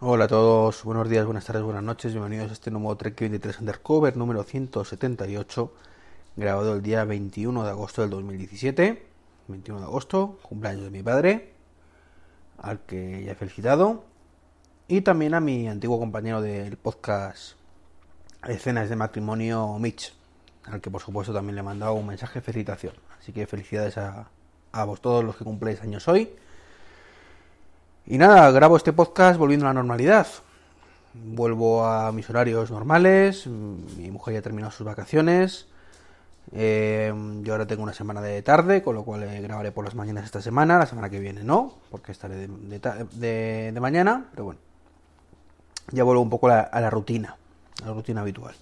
Hola a todos, buenos días, buenas tardes, buenas noches, bienvenidos a este nuevo Trek 23 Undercover número 178, grabado el día 21 de agosto del 2017, 21 de agosto, cumpleaños de mi padre, al que ya he felicitado, y también a mi antiguo compañero del podcast Escenas de Matrimonio, Mitch, al que por supuesto también le he mandado un mensaje de felicitación. Así que felicidades a, a vos todos los que cumpléis años hoy. Y nada, grabo este podcast volviendo a la normalidad. Vuelvo a mis horarios normales. Mi mujer ya terminó sus vacaciones. Eh, yo ahora tengo una semana de tarde, con lo cual eh, grabaré por las mañanas esta semana. La semana que viene no, porque estaré de, de, de, mañana. Pero bueno, ya vuelvo un poco a a la rutina, a la rutina habitual.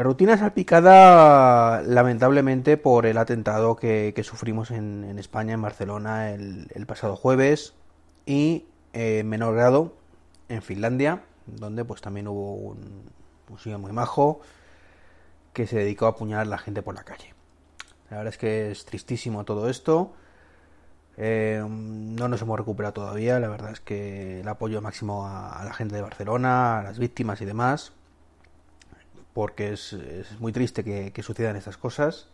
La rutina salpicada lamentablemente por el atentado que, sufrimos en, España, en Barcelona, el, pasado jueves y eh, en menor grado en Finlandia, donde pues también hubo un, un muy majo que se dedicó a apuñalar a la gente por la calle. La verdad es que es tristísimo todo esto. Eh, no nos hemos recuperado todavía. La verdad es que el apoyo máximo a la gente de Barcelona, a las víctimas y demás porque es, es muy triste que, sucedan estas cosas.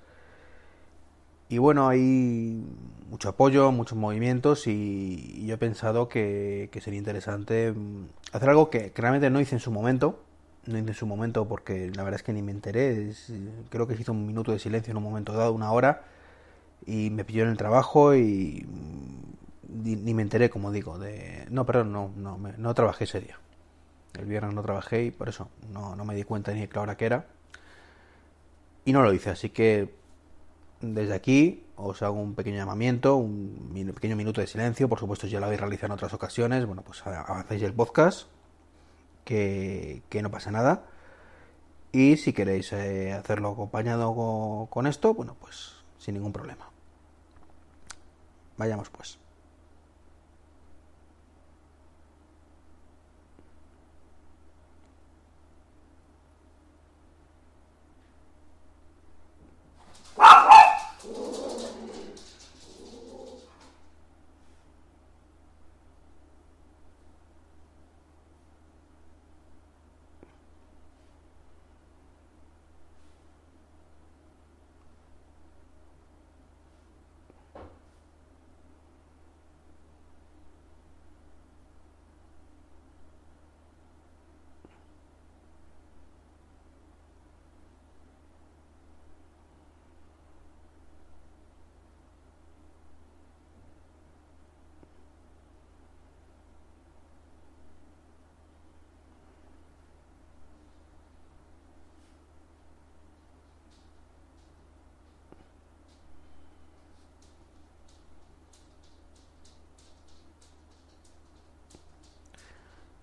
Y bueno, hay mucho apoyo, muchos movimientos y, yo he pensado que, que, sería interesante hacer algo que, que, realmente no hice en su momento. No hice en su momento porque la verdad es que ni me enteré. Es, creo que se hizo un minuto de silencio en un momento dado, una hora, y me pilló en el trabajo y ni, ni me enteré, como digo. de No, perdón, no, no, no trabajé ese día. El viernes no trabajé y por eso no, no me di cuenta ni de qué hora que era. Y no lo hice, así que desde aquí os hago un pequeño llamamiento, un pequeño minuto de silencio. Por supuesto, ya lo habéis realizado en otras ocasiones. Bueno, pues avancéis el podcast, que, que no pasa nada. Y si queréis eh, hacerlo acompañado con, con esto, bueno, pues sin ningún problema. Vayamos pues.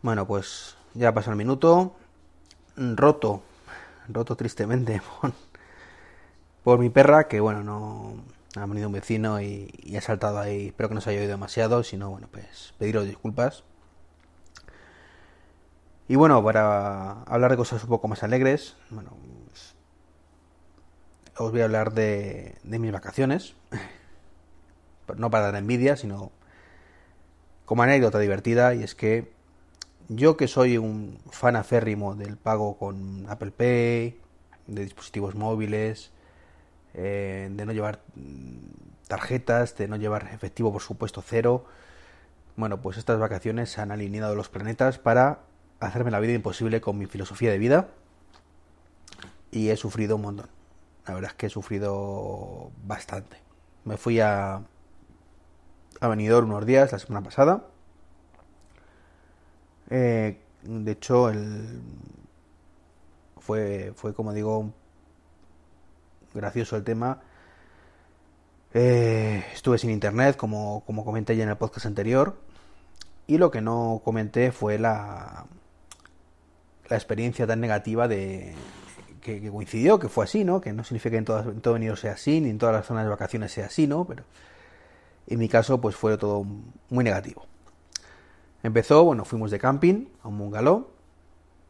Bueno, pues ya pasó el minuto. Roto, roto tristemente por, mi perra, que bueno, no ha venido un vecino y, ha saltado ahí. Espero que no se haya oído demasiado, si no, bueno, pues pediros disculpas. Y bueno, para hablar de cosas un poco más alegres, bueno, os voy a hablar de, de mis vacaciones. No para dar envidia, sino como anécdota divertida, y es que yo que soy un fan aférrimo del pago con Apple Pay, de dispositivos móviles, eh, de no llevar tarjetas, de no llevar efectivo por supuesto cero, bueno, pues estas vacaciones se han alineado los planetas para hacerme la vida imposible con mi filosofía de vida y he sufrido un montón. La verdad es que he sufrido bastante. Me fui a, a Benidorm unos días la semana pasada eh, de hecho, el... fue, fue, como digo, gracioso el tema. Eh, estuve sin internet, como, como comenté ya en el podcast anterior. Y lo que no comenté fue la, la experiencia tan negativa de que, coincidió, que fue así, ¿no? Que no significa que en, todas, en todo sea así, ni en todas las zonas de vacaciones sea así, ¿no? Pero en mi caso, pues fue todo muy negativo. Empezó, bueno, fuimos de camping a un bungalow.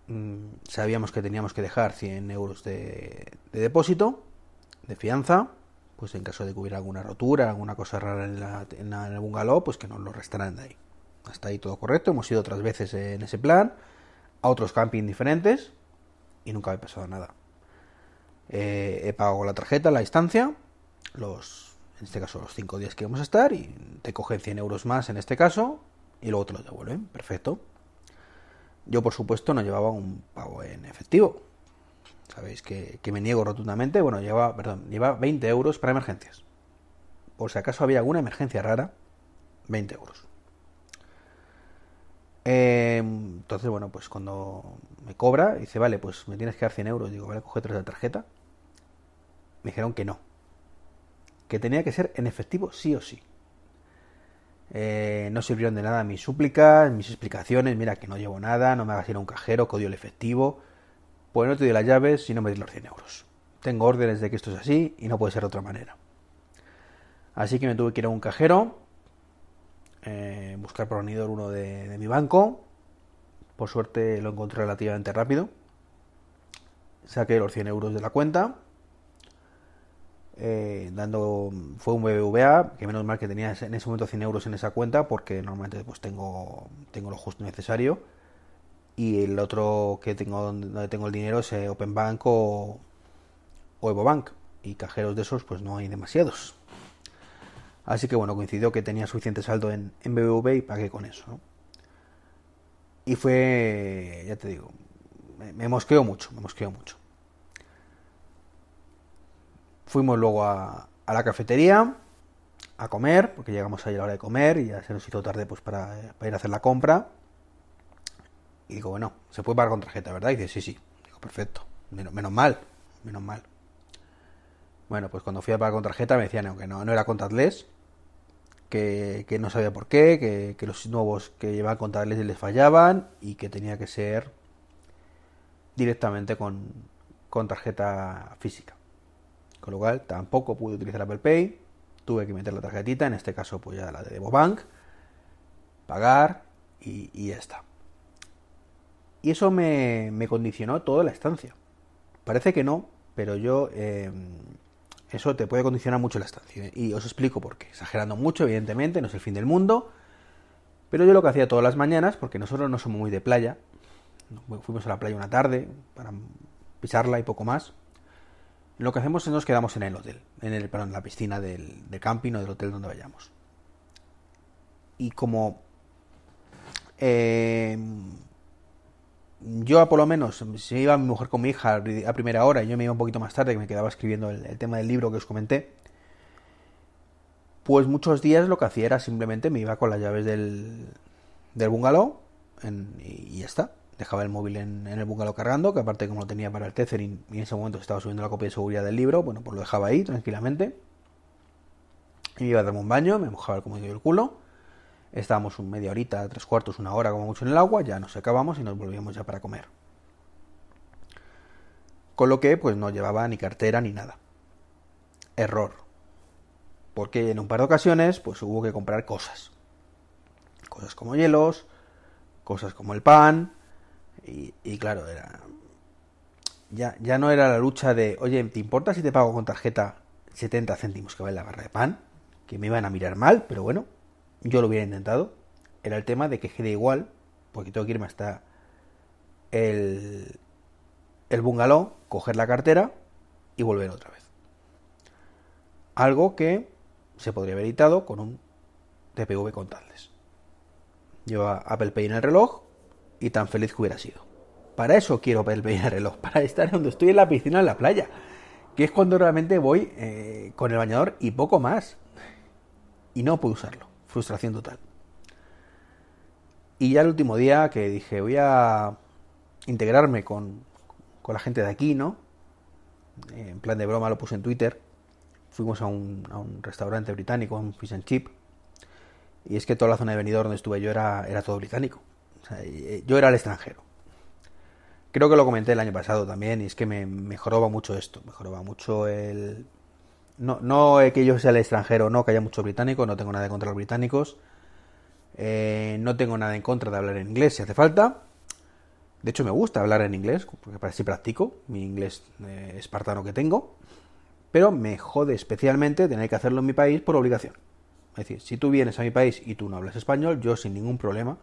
Mm, sabíamos que teníamos que dejar 100 euros de, de, depósito, de fianza, pues en caso de que hubiera alguna rotura, alguna cosa rara en, la, en, la, en el bungalow, pues que nos lo restaran de ahí. Hasta ahí todo correcto. Hemos ido otras veces en ese plan, a otros camping diferentes y nunca me ha pasado nada. Eh, he pagado la tarjeta la distancia, los, en este caso los 5 días que vamos a estar, y te cogen 100 euros más en este caso, y luego te los devuelven. Perfecto. Yo, por supuesto, no llevaba un pago en efectivo. Sabéis que, me niego rotundamente. Bueno, lleva, perdón, lleva 20 euros para emergencias. Por si acaso había alguna emergencia rara, 20 euros. Em, entonces, bueno, pues cuando me cobra, dice, vale, pues me tienes que dar 100 euros. Digo, vale, coge tres de tarjeta. Me dijeron que no. Que tenía que ser en efectivo sí o sí. Eh, no sirvieron de nada mis súplicas, mis explicaciones. Mira, que no llevo nada, no me hagas ir a un cajero, que el efectivo. Pues no te doy las llaves si no me das los 100 euros. Tengo órdenes de que esto es así y no puede ser de otra manera. Así que me tuve que ir a un cajero, eh, buscar por unidor uno de, mi banco. Por suerte lo encontré relativamente rápido. Saqué los 100 euros de la cuenta. Eh, dando fue un BBVA que menos mal que tenía en ese momento 100 euros en esa cuenta porque normalmente pues tengo tengo lo justo necesario y el otro que tengo donde tengo el dinero es eh, Open Bank o, o EvoBank y cajeros de esos pues no hay demasiados Así que bueno, coincidió que tenía suficiente saldo en, en BBV y pagué con eso. Y fue, ya te digo, me, mosqueó mucho, me mosqueó mucho. Fuimos luego a, la cafetería a comer, porque llegamos ahí a la hora de comer y ya se nos hizo tarde pues para, ir a hacer la compra. Y digo, bueno, se puede pagar con tarjeta, ¿verdad? Y dice, sí, sí. Digo, perfecto. Menos, menos mal, menos mal. Bueno, pues cuando fui a pagar con tarjeta me decían que no, no era contactless, que, no sabía por qué, que, los nuevos que llevaban contactless les fallaban y que tenía que ser directamente con, con tarjeta física. Con lo cual tampoco pude utilizar Apple Pay, tuve que meter la tarjetita, en este caso pues ya la de Bank, pagar y, ya está. Y eso me, me condicionó toda la estancia. Parece que no, pero yo eh, eso te puede condicionar mucho la estancia. Y os explico por qué. Exagerando mucho, evidentemente, no es el fin del mundo. Pero yo lo que hacía todas las mañanas, porque nosotros no somos muy de playa, fuimos a la playa una tarde para pisarla y poco más. Lo que hacemos es nos quedamos en el hotel, en el, perdón, en la piscina del, camping o del hotel donde vayamos. Y como eh, yo por lo menos, si iba mi mujer con mi hija a primera hora y yo me iba un poquito más tarde, que me quedaba escribiendo el, tema del libro que os comenté, pues muchos días lo que hacía era simplemente me iba con las llaves del, del bungalow y, ya está. Dejaba el móvil en, el bungalow cargando, que aparte como lo tenía para el tethering y en ese momento estaba subiendo la copia de seguridad del libro, bueno, pues lo dejaba ahí tranquilamente. Y me iba a darme un baño, me mojaba el comodín del culo Estábamos un media horita, tres cuartos, una hora como mucho en el agua, ya nos secábamos y nos volvíamos ya para comer. Con lo que pues no llevaba ni cartera ni nada. Error. Porque en un par de ocasiones pues hubo que comprar cosas. Cosas como hielos, cosas como el pan. Y, claro, era... Ya, ya no era la lucha de, oye, ¿te importa si te pago con tarjeta 70 céntimos que vale la barra de pan? Que me iban a mirar mal, pero bueno, yo lo hubiera intentado, era el tema de que quede igual, porque tengo que irme hasta el, el bungalow, coger la cartera y volver otra vez. Algo que se podría haber evitado con un TPV contactless. Lleva Apple Pay en el reloj y tan feliz que hubiera sido. Para eso quiero en el reloj, para estar donde estoy en la piscina en la playa, que es cuando realmente voy eh, con el bañador y poco más. Y no puedo usarlo frustración total. Y ya el último día que dije, voy a integrarme con, con la gente de aquí, ¿no? En plan de broma lo puse en Twitter. Fuimos a un, a un restaurante británico, un fish and chip. Y es que toda la zona de venidor donde estuve yo era, era todo británico. Yo era el extranjero. Creo que lo comenté el año pasado también, y es que me mejoraba mucho esto. Mejoraba mucho el, no, no que yo sea el extranjero, no que haya muchos británicos, no tengo nada contra los británicos. Eh, no tengo nada en contra de hablar en inglés si hace falta. De hecho, me gusta hablar en inglés, porque así practico mi inglés eh, espartano que tengo. Pero me jode especialmente tener que hacerlo en mi país por obligación. Es decir, si tú vienes a mi país y tú no hablas español, yo sin ningún problema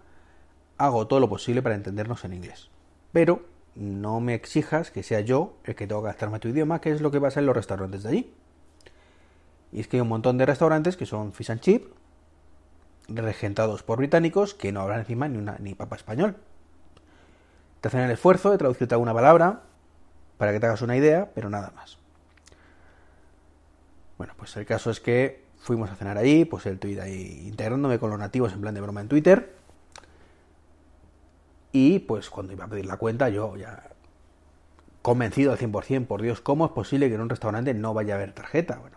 hago todo lo posible para entendernos en inglés. Pero no me exijas que sea yo el que tengo que gastarme tu idioma, que es lo que pasa en los restaurantes de allí. Y es que hay un montón de restaurantes que son fish and chip, regentados por británicos que no hablan encima ni, una, ni papa español. Te hacen el esfuerzo de traducirte alguna palabra para que te hagas una idea, pero nada más. Bueno, pues el caso es que fuimos a cenar allí, pues el tweet ahí integrándome con los nativos en plan de broma en Twitter. Y pues cuando iba a pedir la cuenta, yo ya convencido al 100%, por Dios, ¿cómo es posible que en un restaurante no vaya a haber tarjeta? Bueno,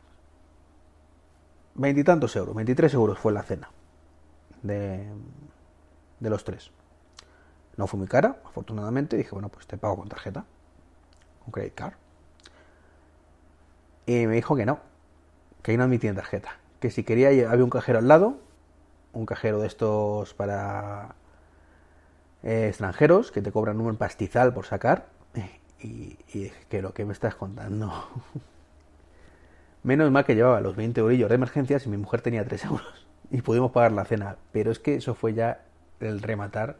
veintitantos euros, 23 euros fue la cena de, de los tres. No fue muy cara, afortunadamente. Dije, bueno, pues te pago con tarjeta, con credit card. Y me dijo que no, que ahí no admitían tarjeta. Que si quería, había un cajero al lado, un cajero de estos para eh, extranjeros que te cobran un pastizal por sacar. Y, que lo que me estás contando. Menos mal que llevaba los 20 eurillos de emergencias y mi mujer tenía 3 euros. Y pudimos pagar la cena. Pero es que eso fue ya el rematar.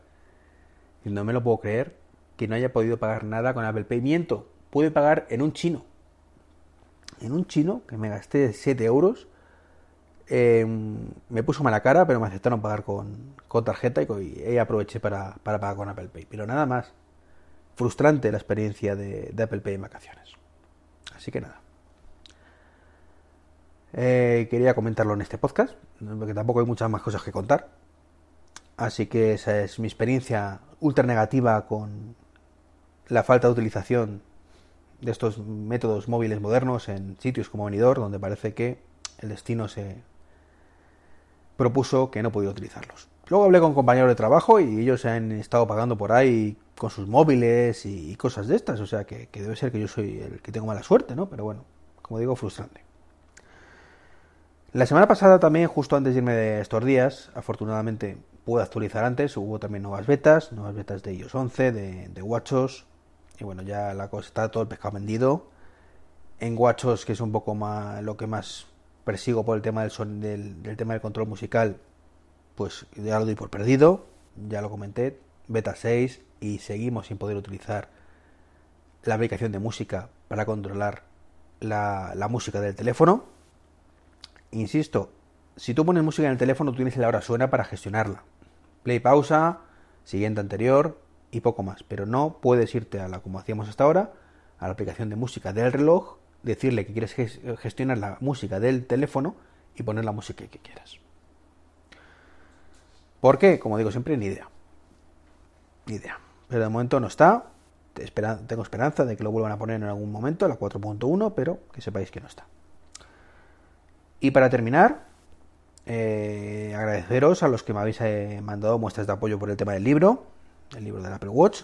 Y no me lo puedo creer que no haya podido pagar nada con Apple Pay. Miento, pude pagar en un chino. En un chino que me gasté 7 euros. Em, me puso mala cara, pero me aceptaron pagar con, tarjeta y, aproveché para, pagar con Apple Pay. Pero nada más. Frustrante la experiencia de Apple Pay en vacaciones. Así que nada. Eh, quería comentarlo en este podcast, porque tampoco hay muchas más cosas que contar. Así que esa es mi experiencia ultra negativa con la falta de utilización de estos métodos móviles modernos en sitios como Benidorm, donde parece que el destino se propuso que no podía utilizarlos. Luego hablé con compañeros de trabajo y ellos se han estado pagando por ahí con sus móviles y cosas de estas, o sea que, debe ser que yo soy el que tengo mala suerte, ¿no? Pero bueno, como digo, frustrante. La semana pasada también, justo antes de irme de estos días, afortunadamente pude actualizar antes, hubo también nuevas betas, nuevas betas de iOS 11, de, de Watchos, y bueno, ya la cosa está todo el pescado vendido. En Watchos, que es un poco más lo que más persigo por el tema del, son, del, tema del control musical, pues ya lo doy por perdido, ya lo comenté, beta 6 y seguimos sin poder utilizar la aplicación de música para controlar la, la música del teléfono insisto, si tú pones música en el teléfono, tú tienes la hora suena para gestionarla. Play, pausa, siguiente anterior y poco más. Pero no puedes irte a la, como hacíamos hasta ahora, a la aplicación de música del reloj, decirle que quieres gestionar la música del teléfono y poner la música que quieras. ¿Por qué? Como digo siempre, ni idea. Ni idea. Pero de momento no está. Tengo esperanza de que lo vuelvan a poner en algún momento, la 4.1, pero que sepáis que no está. Y para terminar, eh, agradeceros a los que me habéis eh, mandado muestras de apoyo por el tema del libro, el libro del Apple Watch,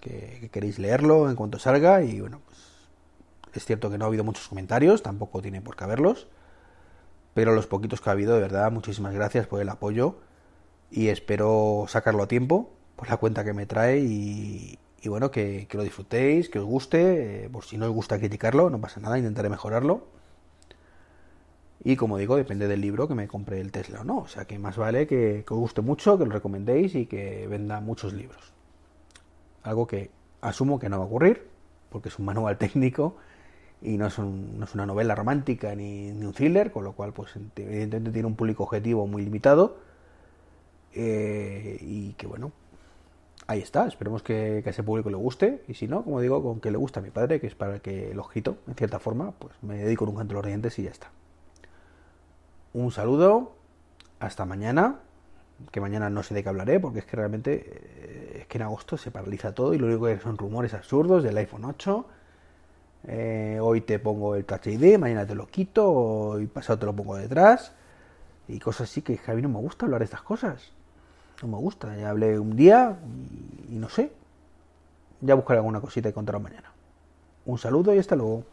que, queréis leerlo en cuanto salga. Y bueno, pues es cierto que no ha habido muchos comentarios, tampoco tiene por qué haberlos. Pero los poquitos que ha habido, de verdad, muchísimas gracias por el apoyo. Y espero sacarlo a tiempo por la cuenta que me trae. Y, bueno, que, lo disfrutéis, que os guste. Eh, por si no os gusta criticarlo, no pasa nada, intentaré mejorarlo. Y como digo, depende del libro que me compre el Tesla o no. O sea que más vale que, os guste mucho, que lo recomendéis y que venda muchos libros. Algo que asumo que no va a ocurrir, porque es un manual técnico y no es, es una novela romántica ni, un thriller, con lo cual, pues evidentemente tiene un público objetivo muy limitado. Eh, y que bueno, ahí está. Esperemos que, a ese público le guste. Y si no, como digo, con que le guste a mi padre, que es para el que lo ojito, en cierta forma, pues me dedico un canto de los dientes y ya está un saludo, hasta mañana, que mañana no sé de qué hablaré, porque es que realmente eh, es que en agosto se paraliza todo y lo único que son rumores absurdos del iPhone 8. Eh, hoy te pongo el Touch ID, mañana te lo quito, hoy pasado te lo pongo detrás. Y cosas así que a mí no me gusta hablar de estas cosas. No me gusta. Ya hablé un día y, y no sé. Ya buscaré alguna cosita y contarlo mañana. Un saludo y hasta luego.